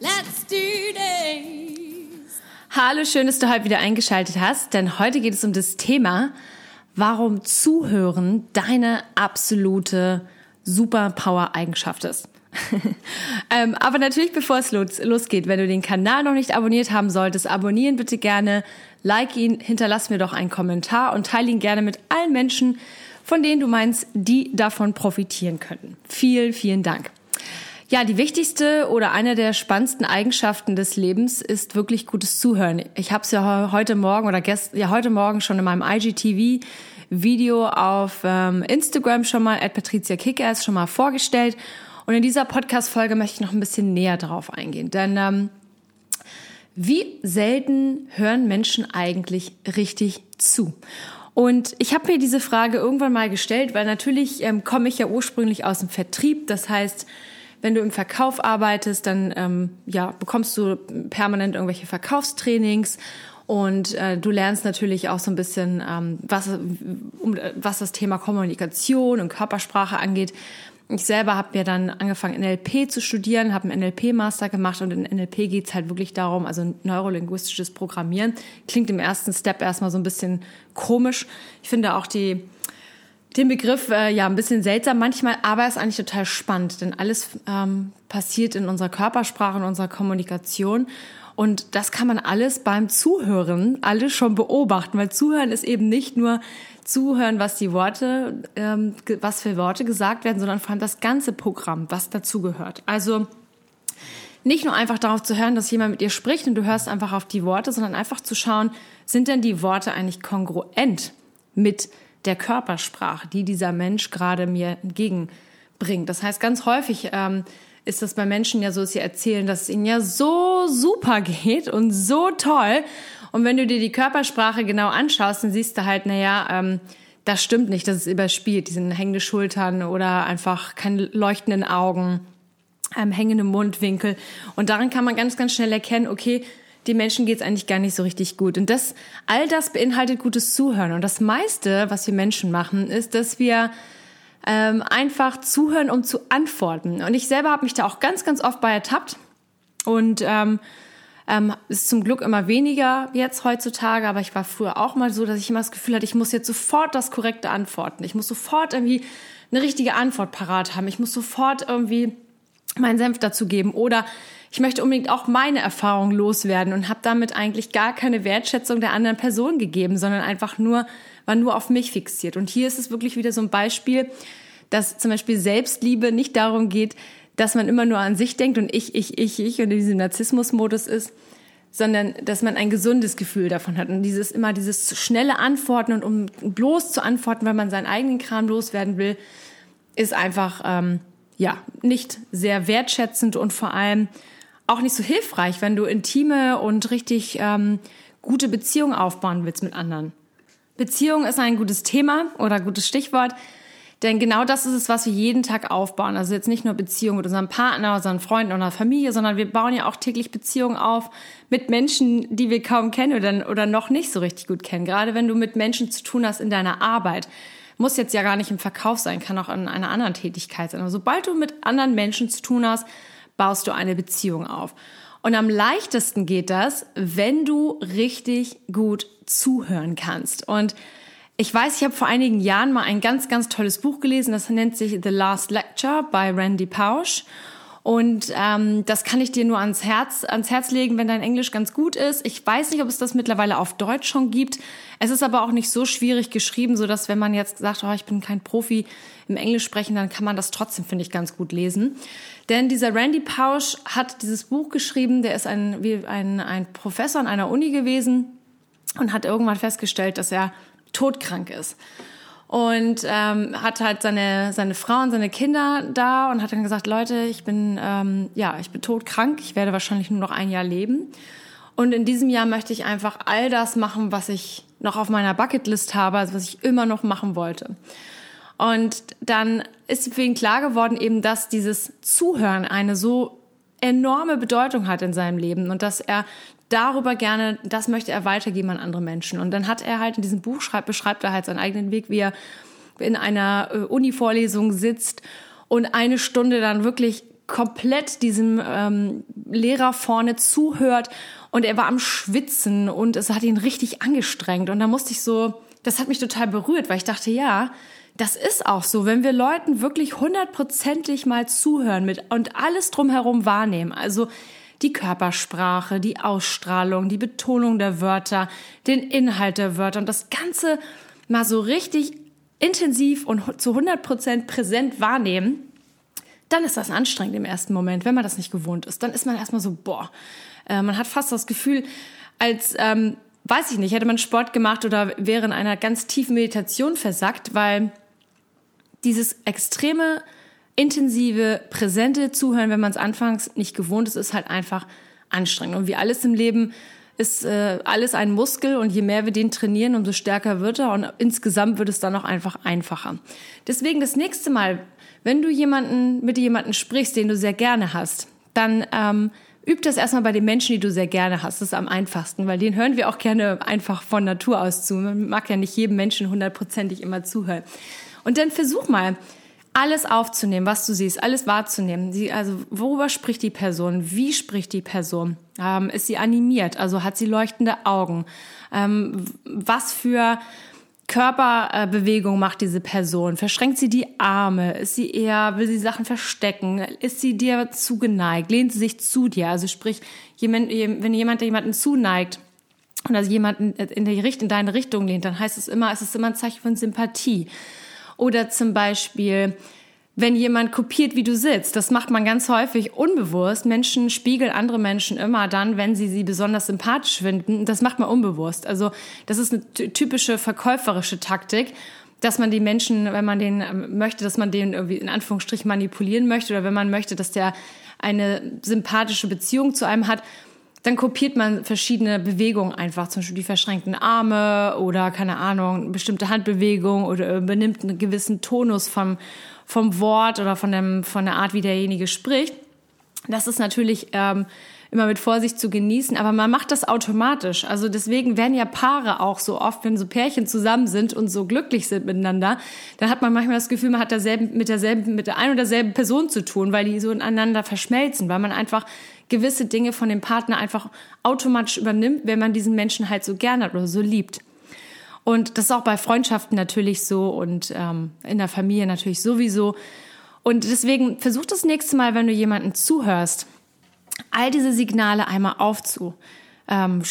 let's do this! Hallo, schön, dass du heute wieder eingeschaltet hast, denn heute geht es um das Thema, warum Zuhören deine absolute Superpower-Eigenschaft ist. ähm, aber natürlich, bevor es los, losgeht, wenn du den Kanal noch nicht abonniert haben solltest, abonnieren bitte gerne, like ihn, hinterlass mir doch einen Kommentar und teile ihn gerne mit allen Menschen, von denen du meinst, die davon profitieren könnten. Vielen, vielen Dank. Ja, die wichtigste oder eine der spannendsten Eigenschaften des Lebens ist wirklich gutes Zuhören. Ich habe es ja heute Morgen oder gest ja heute Morgen schon in meinem IGTV Video auf ähm, Instagram schon mal at Patricia Kickers schon mal vorgestellt und in dieser Podcast-Folge möchte ich noch ein bisschen näher darauf eingehen. Denn ähm, wie selten hören Menschen eigentlich richtig zu? Und ich habe mir diese Frage irgendwann mal gestellt, weil natürlich ähm, komme ich ja ursprünglich aus dem Vertrieb. Das heißt, wenn du im Verkauf arbeitest, dann ähm, ja, bekommst du permanent irgendwelche Verkaufstrainings und äh, du lernst natürlich auch so ein bisschen, ähm, was, um, was das Thema Kommunikation und Körpersprache angeht. Ich selber habe mir dann angefangen, NLP zu studieren, habe einen NLP-Master gemacht und in NLP geht's halt wirklich darum, also neurolinguistisches Programmieren. Klingt im ersten Step erstmal so ein bisschen komisch. Ich finde auch die, den Begriff äh, ja ein bisschen seltsam manchmal, aber ist eigentlich total spannend, denn alles ähm, passiert in unserer Körpersprache, in unserer Kommunikation. Und das kann man alles beim Zuhören alles schon beobachten, weil Zuhören ist eben nicht nur zuhören, was die Worte, ähm, was für Worte gesagt werden, sondern vor allem das ganze Programm, was dazugehört. Also nicht nur einfach darauf zu hören, dass jemand mit dir spricht und du hörst einfach auf die Worte, sondern einfach zu schauen, sind denn die Worte eigentlich kongruent mit der Körpersprache, die dieser Mensch gerade mir entgegenbringt. Das heißt, ganz häufig ähm, ist das bei Menschen ja so, dass sie erzählen, dass es ihnen ja so super geht und so toll. Und wenn du dir die Körpersprache genau anschaust, dann siehst du halt, naja, ähm, das stimmt nicht, das ist überspielt. Die sind hängende Schultern oder einfach keine leuchtenden Augen, ähm, hängende Mundwinkel. Und daran kann man ganz, ganz schnell erkennen, okay, die Menschen geht's eigentlich gar nicht so richtig gut. Und das, all das beinhaltet gutes Zuhören. Und das meiste, was wir Menschen machen, ist, dass wir ähm, einfach zuhören, um zu antworten. Und ich selber habe mich da auch ganz, ganz oft bei ertappt. Und ähm, ähm, ist zum Glück immer weniger jetzt heutzutage, aber ich war früher auch mal so, dass ich immer das Gefühl hatte, ich muss jetzt sofort das korrekte antworten. Ich muss sofort irgendwie eine richtige Antwort parat haben. Ich muss sofort irgendwie meinen Senf dazu geben oder ich möchte unbedingt auch meine Erfahrung loswerden und habe damit eigentlich gar keine Wertschätzung der anderen Person gegeben, sondern einfach nur war nur auf mich fixiert. Und hier ist es wirklich wieder so ein Beispiel, dass zum Beispiel Selbstliebe nicht darum geht, dass man immer nur an sich denkt und ich, ich, ich, ich und in diesem Narzissmusmodus ist, sondern dass man ein gesundes Gefühl davon hat und dieses immer dieses schnelle Antworten und um bloß zu antworten, weil man seinen eigenen Kram loswerden will, ist einfach ähm, ja nicht sehr wertschätzend und vor allem auch nicht so hilfreich, wenn du intime und richtig ähm, gute Beziehungen aufbauen willst mit anderen. Beziehung ist ein gutes Thema oder gutes Stichwort. Denn genau das ist es, was wir jeden Tag aufbauen. Also jetzt nicht nur Beziehungen mit unserem Partner, unseren Freunden oder Familie, sondern wir bauen ja auch täglich Beziehungen auf mit Menschen, die wir kaum kennen oder, oder noch nicht so richtig gut kennen. Gerade wenn du mit Menschen zu tun hast in deiner Arbeit. Muss jetzt ja gar nicht im Verkauf sein, kann auch in einer anderen Tätigkeit sein. Aber sobald du mit anderen Menschen zu tun hast, baust du eine Beziehung auf. Und am leichtesten geht das, wenn du richtig gut zuhören kannst. Und ich weiß, ich habe vor einigen Jahren mal ein ganz, ganz tolles Buch gelesen, das nennt sich The Last Lecture by Randy Pausch. Und ähm, das kann ich dir nur ans Herz, ans Herz legen, wenn dein Englisch ganz gut ist. Ich weiß nicht, ob es das mittlerweile auf Deutsch schon gibt. Es ist aber auch nicht so schwierig geschrieben, so dass wenn man jetzt sagt, oh, ich bin kein Profi im Englisch sprechen, dann kann man das trotzdem, finde ich, ganz gut lesen. Denn dieser Randy Pausch hat dieses Buch geschrieben, der ist ein, wie ein, ein Professor an einer Uni gewesen und hat irgendwann festgestellt, dass er todkrank ist. Und ähm, hat halt seine seine Frau und seine Kinder da und hat dann gesagt, Leute, ich bin ähm, ja ich bin todkrank, ich werde wahrscheinlich nur noch ein Jahr leben und in diesem Jahr möchte ich einfach all das machen, was ich noch auf meiner Bucketlist habe, also was ich immer noch machen wollte. Und dann ist für ihn klar geworden, eben, dass dieses Zuhören eine so enorme Bedeutung hat in seinem Leben und dass er darüber gerne, das möchte er weitergeben an andere Menschen. Und dann hat er halt in diesem Buch schreibt, beschreibt er halt seinen eigenen Weg, wie er in einer äh, Uni-Vorlesung sitzt und eine Stunde dann wirklich komplett diesem ähm, Lehrer vorne zuhört. Und er war am Schwitzen und es hat ihn richtig angestrengt. Und da musste ich so, das hat mich total berührt, weil ich dachte, ja, das ist auch so, wenn wir Leuten wirklich hundertprozentig mal zuhören mit und alles drumherum wahrnehmen, also die Körpersprache, die Ausstrahlung, die Betonung der Wörter, den Inhalt der Wörter und das Ganze mal so richtig intensiv und zu 100 Prozent präsent wahrnehmen, dann ist das anstrengend im ersten Moment, wenn man das nicht gewohnt ist. Dann ist man erstmal so, boah, äh, man hat fast das Gefühl, als, ähm, weiß ich nicht, hätte man Sport gemacht oder wäre in einer ganz tiefen Meditation versackt, weil dieses extreme, intensive, präsente Zuhören, wenn man es anfangs nicht gewohnt ist, ist halt einfach anstrengend. Und wie alles im Leben ist äh, alles ein Muskel und je mehr wir den trainieren, umso stärker wird er und insgesamt wird es dann auch einfach einfacher. Deswegen das nächste Mal, wenn du jemanden mit jemanden sprichst, den du sehr gerne hast, dann ähm, üb das erstmal bei den Menschen, die du sehr gerne hast. Das ist am einfachsten, weil den hören wir auch gerne einfach von Natur aus zu. Man mag ja nicht jedem Menschen hundertprozentig immer zuhören. Und dann versuch mal, alles aufzunehmen, was du siehst, alles wahrzunehmen. Sie, also worüber spricht die Person? Wie spricht die Person? Ähm, ist sie animiert? Also hat sie leuchtende Augen? Ähm, was für Körperbewegung macht diese Person? Verschränkt sie die Arme? Ist sie eher, will sie Sachen verstecken? Ist sie dir zugeneigt? Lehnt sie sich zu dir? Also sprich, wenn jemand jemanden zuneigt, und also jemanden in, die, in deine Richtung lehnt, dann heißt es immer, es ist immer ein Zeichen von Sympathie. Oder zum Beispiel, wenn jemand kopiert, wie du sitzt. Das macht man ganz häufig unbewusst. Menschen spiegeln andere Menschen immer dann, wenn sie sie besonders sympathisch finden. Das macht man unbewusst. Also das ist eine typische verkäuferische Taktik dass man die Menschen, wenn man den ähm, möchte, dass man den irgendwie in Anführungsstrichen manipulieren möchte oder wenn man möchte, dass der eine sympathische Beziehung zu einem hat, dann kopiert man verschiedene Bewegungen einfach, zum Beispiel die verschränkten Arme oder keine Ahnung, bestimmte Handbewegung oder übernimmt einen gewissen Tonus vom, vom Wort oder von, dem, von der Art, wie derjenige spricht. Das ist natürlich ähm, immer mit Vorsicht zu genießen, aber man macht das automatisch. Also deswegen werden ja Paare auch so oft, wenn so Pärchen zusammen sind und so glücklich sind miteinander, dann hat man manchmal das Gefühl, man hat derselben, mit derselben, mit der ein oder derselben Person zu tun, weil die so ineinander verschmelzen, weil man einfach gewisse Dinge von dem Partner einfach automatisch übernimmt, wenn man diesen Menschen halt so gerne hat oder so liebt. Und das ist auch bei Freundschaften natürlich so und ähm, in der Familie natürlich sowieso. Und deswegen versuch das nächste Mal, wenn du jemanden zuhörst, all diese Signale einmal aufzu ähm,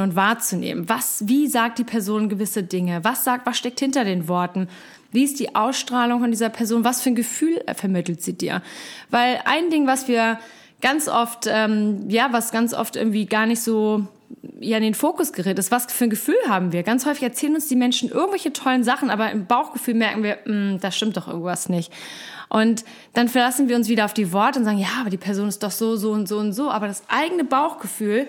und wahrzunehmen. Was, wie sagt die Person gewisse Dinge? Was sagt, was steckt hinter den Worten? Wie ist die Ausstrahlung von dieser Person? Was für ein Gefühl vermittelt sie dir? Weil ein Ding, was wir ganz oft, ähm, ja, was ganz oft irgendwie gar nicht so ja in den Fokus gerät ist, was für ein Gefühl haben wir? Ganz häufig erzählen uns die Menschen irgendwelche tollen Sachen, aber im Bauchgefühl merken wir, mm, da stimmt doch irgendwas nicht. Und dann verlassen wir uns wieder auf die Worte und sagen, ja, aber die Person ist doch so, so und so und so. Aber das eigene Bauchgefühl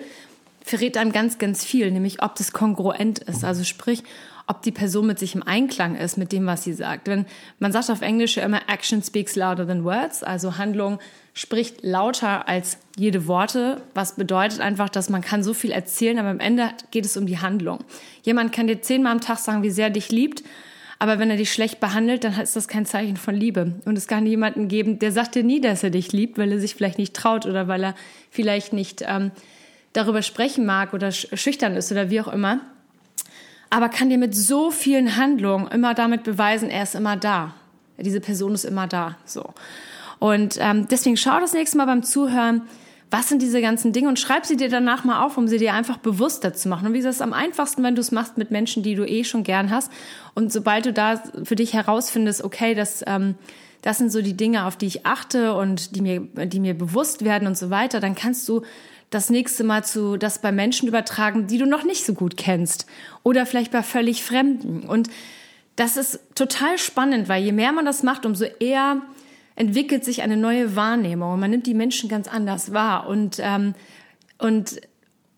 verrät einem ganz, ganz viel, nämlich ob das kongruent ist. Also sprich, ob die Person mit sich im Einklang ist mit dem, was sie sagt. Wenn man sagt auf Englisch ja immer Action speaks louder than words, also Handlung spricht lauter als jede Worte, was bedeutet einfach, dass man kann so viel erzählen, aber am Ende geht es um die Handlung. Jemand kann dir zehnmal am Tag sagen, wie sehr er dich liebt, aber wenn er dich schlecht behandelt, dann ist das kein Zeichen von Liebe. Und es kann jemanden geben, der sagt dir nie, dass er dich liebt, weil er sich vielleicht nicht traut oder weil er vielleicht nicht ähm, darüber sprechen mag oder schüchtern ist oder wie auch immer. Aber kann dir mit so vielen Handlungen immer damit beweisen, er ist immer da. Diese Person ist immer da. So. Und ähm, deswegen schau das nächste Mal beim Zuhören, was sind diese ganzen Dinge und schreib sie dir danach mal auf, um sie dir einfach bewusster zu machen. Und wie es ist am einfachsten, wenn du es machst mit Menschen, die du eh schon gern hast. Und sobald du da für dich herausfindest, okay, das, ähm, das sind so die Dinge, auf die ich achte und die mir, die mir bewusst werden und so weiter, dann kannst du das nächste Mal zu das bei Menschen übertragen, die du noch nicht so gut kennst oder vielleicht bei völlig Fremden. Und das ist total spannend, weil je mehr man das macht, umso eher entwickelt sich eine neue Wahrnehmung man nimmt die Menschen ganz anders wahr und, ähm, und,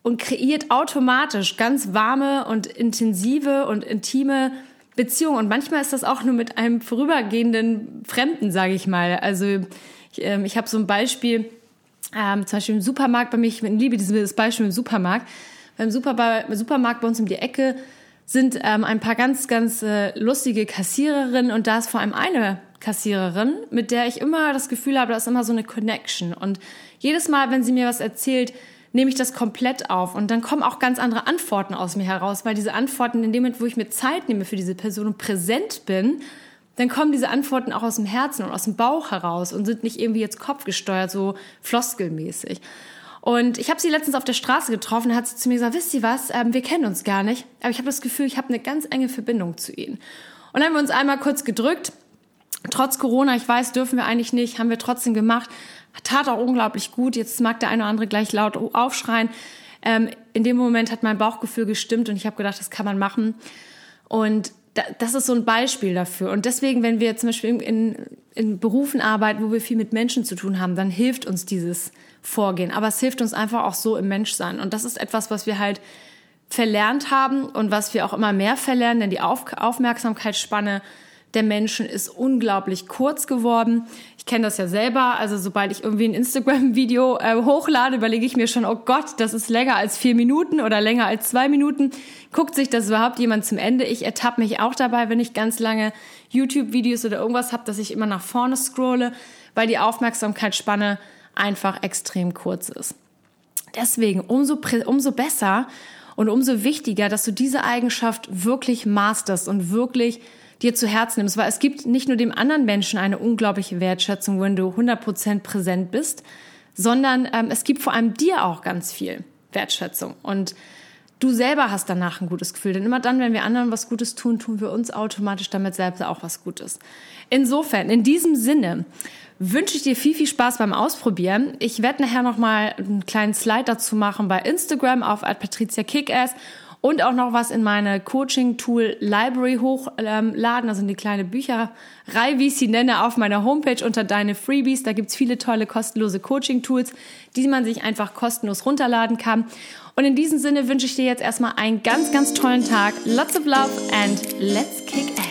und kreiert automatisch ganz warme und intensive und intime Beziehungen. Und manchmal ist das auch nur mit einem vorübergehenden Fremden, sage ich mal. Also ich, ähm, ich habe so ein Beispiel, ähm, zum Beispiel im Supermarkt bei mir, ich liebe dieses Beispiel im Supermarkt. Beim Supermarkt bei uns um die Ecke sind ähm, ein paar ganz, ganz äh, lustige Kassiererinnen und da ist vor allem eine Kassiererin, mit der ich immer das Gefühl habe, da ist immer so eine Connection. Und jedes Mal, wenn sie mir was erzählt, nehme ich das komplett auf. Und dann kommen auch ganz andere Antworten aus mir heraus, weil diese Antworten, in dem Moment, wo ich mir Zeit nehme für diese Person und präsent bin, dann kommen diese Antworten auch aus dem Herzen und aus dem Bauch heraus und sind nicht irgendwie jetzt kopfgesteuert, so floskelmäßig. Und ich habe sie letztens auf der Straße getroffen, hat sie zu mir gesagt, wisst ihr was, ähm, wir kennen uns gar nicht, aber ich habe das Gefühl, ich habe eine ganz enge Verbindung zu ihnen. Und dann haben wir uns einmal kurz gedrückt. Trotz Corona, ich weiß, dürfen wir eigentlich nicht, haben wir trotzdem gemacht. Tat auch unglaublich gut. Jetzt mag der eine oder andere gleich laut aufschreien. Ähm, in dem Moment hat mein Bauchgefühl gestimmt und ich habe gedacht, das kann man machen. Und das ist so ein Beispiel dafür. Und deswegen, wenn wir zum Beispiel in, in Berufen arbeiten, wo wir viel mit Menschen zu tun haben, dann hilft uns dieses Vorgehen. Aber es hilft uns einfach auch so im Menschsein. Und das ist etwas, was wir halt verlernt haben und was wir auch immer mehr verlernen, denn die Auf Aufmerksamkeitsspanne der Menschen ist unglaublich kurz geworden. Ich kenne das ja selber. Also sobald ich irgendwie ein Instagram-Video äh, hochlade, überlege ich mir schon, oh Gott, das ist länger als vier Minuten oder länger als zwei Minuten. Guckt sich das überhaupt jemand zum Ende? Ich ertappe mich auch dabei, wenn ich ganz lange YouTube-Videos oder irgendwas habe, dass ich immer nach vorne scrolle, weil die Aufmerksamkeitsspanne einfach extrem kurz ist. Deswegen umso, umso besser und umso wichtiger, dass du diese Eigenschaft wirklich masterst und wirklich dir zu Herzen nimmst, weil es gibt nicht nur dem anderen Menschen eine unglaubliche Wertschätzung, wenn du 100% präsent bist, sondern ähm, es gibt vor allem dir auch ganz viel Wertschätzung und du selber hast danach ein gutes Gefühl, denn immer dann, wenn wir anderen was Gutes tun, tun wir uns automatisch damit selbst auch was Gutes. Insofern, in diesem Sinne, wünsche ich dir viel, viel Spaß beim Ausprobieren. Ich werde nachher nochmal einen kleinen Slide dazu machen bei Instagram auf @patricia_kickass und auch noch was in meine Coaching-Tool Library hochladen, also in die kleine Bücherei, wie ich sie nenne, auf meiner Homepage unter deine Freebies. Da gibt's viele tolle kostenlose Coaching-Tools, die man sich einfach kostenlos runterladen kann. Und in diesem Sinne wünsche ich dir jetzt erstmal einen ganz, ganz tollen Tag. Lots of love and let's kick ass.